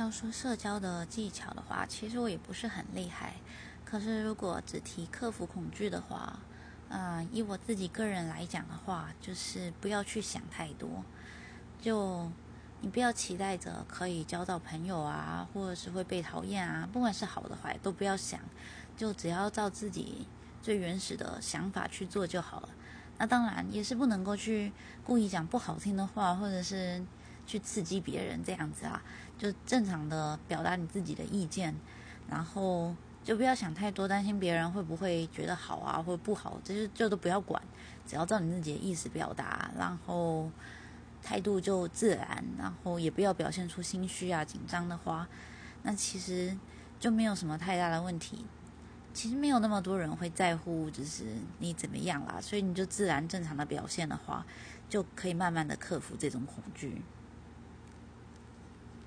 要说社交的技巧的话，其实我也不是很厉害。可是如果只提克服恐惧的话，嗯，以我自己个人来讲的话，就是不要去想太多。就你不要期待着可以交到朋友啊，或者是会被讨厌啊，不管是好的坏都不要想，就只要照自己最原始的想法去做就好了。那当然也是不能够去故意讲不好听的话，或者是。去刺激别人这样子啊，就正常的表达你自己的意见，然后就不要想太多，担心别人会不会觉得好啊或者不好，这就就都不要管，只要照你自己的意思表达，然后态度就自然，然后也不要表现出心虚啊紧张的话，那其实就没有什么太大的问题。其实没有那么多人会在乎，就是你怎么样啦，所以你就自然正常的表现的话，就可以慢慢的克服这种恐惧。